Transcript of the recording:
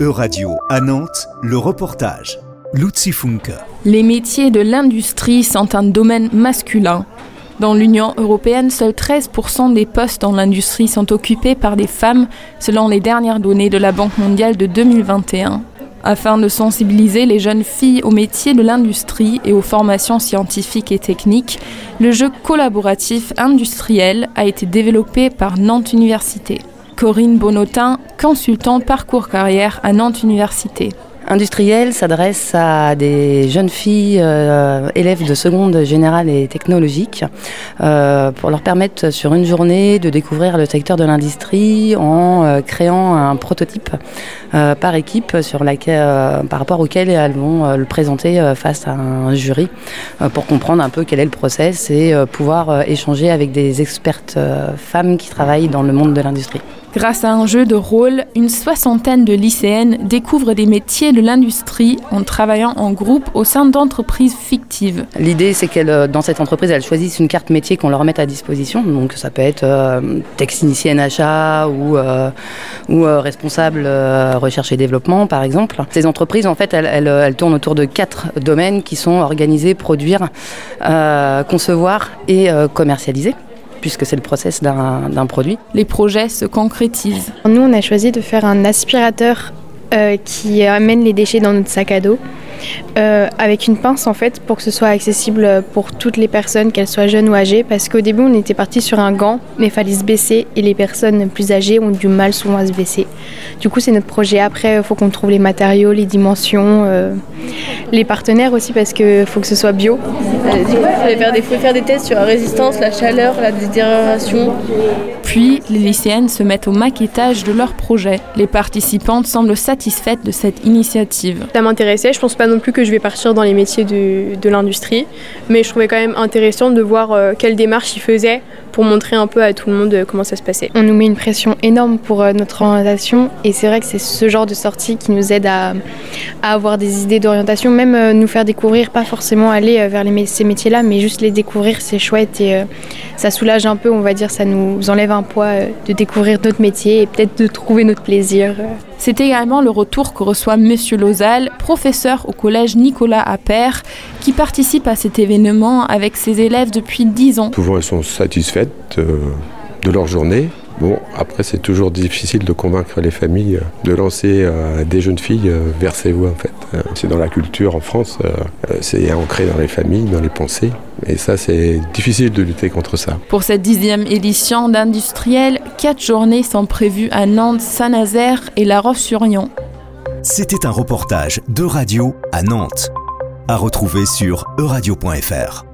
E-Radio à Nantes, le reportage. Luzi Funke. Les métiers de l'industrie sont un domaine masculin. Dans l'Union européenne, seuls 13% des postes dans l'industrie sont occupés par des femmes, selon les dernières données de la Banque mondiale de 2021. Afin de sensibiliser les jeunes filles aux métiers de l'industrie et aux formations scientifiques et techniques, le jeu collaboratif industriel a été développé par Nantes Université. Corinne Bonotin, consultant parcours carrière à Nantes Université. Industriel s'adresse à des jeunes filles euh, élèves de seconde générale et technologique euh, pour leur permettre sur une journée de découvrir le secteur de l'industrie en euh, créant un prototype par équipe sur laquelle, par rapport auquel elles vont le présenter face à un jury pour comprendre un peu quel est le process et pouvoir échanger avec des expertes femmes qui travaillent dans le monde de l'industrie. Grâce à un jeu de rôle, une soixantaine de lycéennes découvrent des métiers de l'industrie en travaillant en groupe au sein d'entreprises fictives. L'idée, c'est qu'elles, dans cette entreprise, elles choisissent une carte métier qu'on leur mette à disposition. Donc, ça peut être euh, technicien achat ou, euh, euh, responsable recherche et développement, par exemple. Ces entreprises, en fait, elles, elles, tournent autour de quatre domaines qui sont organisés, produire, concevoir et commercialiser puisque c'est le process d'un produit. Les projets se concrétisent. Nous, on a choisi de faire un aspirateur euh, qui amène les déchets dans notre sac à dos. Euh, avec une pince en fait pour que ce soit accessible pour toutes les personnes, qu'elles soient jeunes ou âgées, parce qu'au début on était parti sur un gant, mais il fallait se baisser et les personnes plus âgées ont du mal souvent à se baisser. Du coup c'est notre projet. Après il faut qu'on trouve les matériaux, les dimensions, euh, les partenaires aussi parce qu'il faut que ce soit bio. Euh, du coup il faut faire, des, faut faire des tests sur la résistance, la chaleur, la détérioration. Puis, les lycéennes se mettent au maquettage de leur projet. Les participantes semblent satisfaites de cette initiative. Ça m'intéressait, je pense pas non plus que je vais partir dans les métiers de, de l'industrie, mais je trouvais quand même intéressant de voir euh, quelle démarche ils faisaient pour montrer un peu à tout le monde euh, comment ça se passait. On nous met une pression énorme pour euh, notre orientation et c'est vrai que c'est ce genre de sortie qui nous aide à, à avoir des idées d'orientation, même nous faire découvrir, pas forcément aller vers ces métiers-là, mais juste les découvrir, c'est chouette et ça soulage un peu, on va dire, ça nous enlève un poids de découvrir d'autres métiers et peut-être de trouver notre plaisir. C'est également le retour que reçoit Monsieur Lozal, professeur au collège Nicolas Appert, qui participe à cet événement avec ses élèves depuis 10 ans. Souvent, elles sont satisfaites euh, de leur journée. Bon, après, c'est toujours difficile de convaincre les familles de lancer euh, des jeunes filles euh, vers ces voies, en fait. Euh, C'est dans la culture en France, euh, c'est ancré dans les familles, dans les pensées. Et ça, c'est difficile de lutter contre ça. Pour cette dixième édition d'Industriel, quatre journées sont prévues à Nantes, Saint-Nazaire et La Roche-sur-Yon. C'était un reportage de radio à Nantes. À retrouver sur euradio.fr.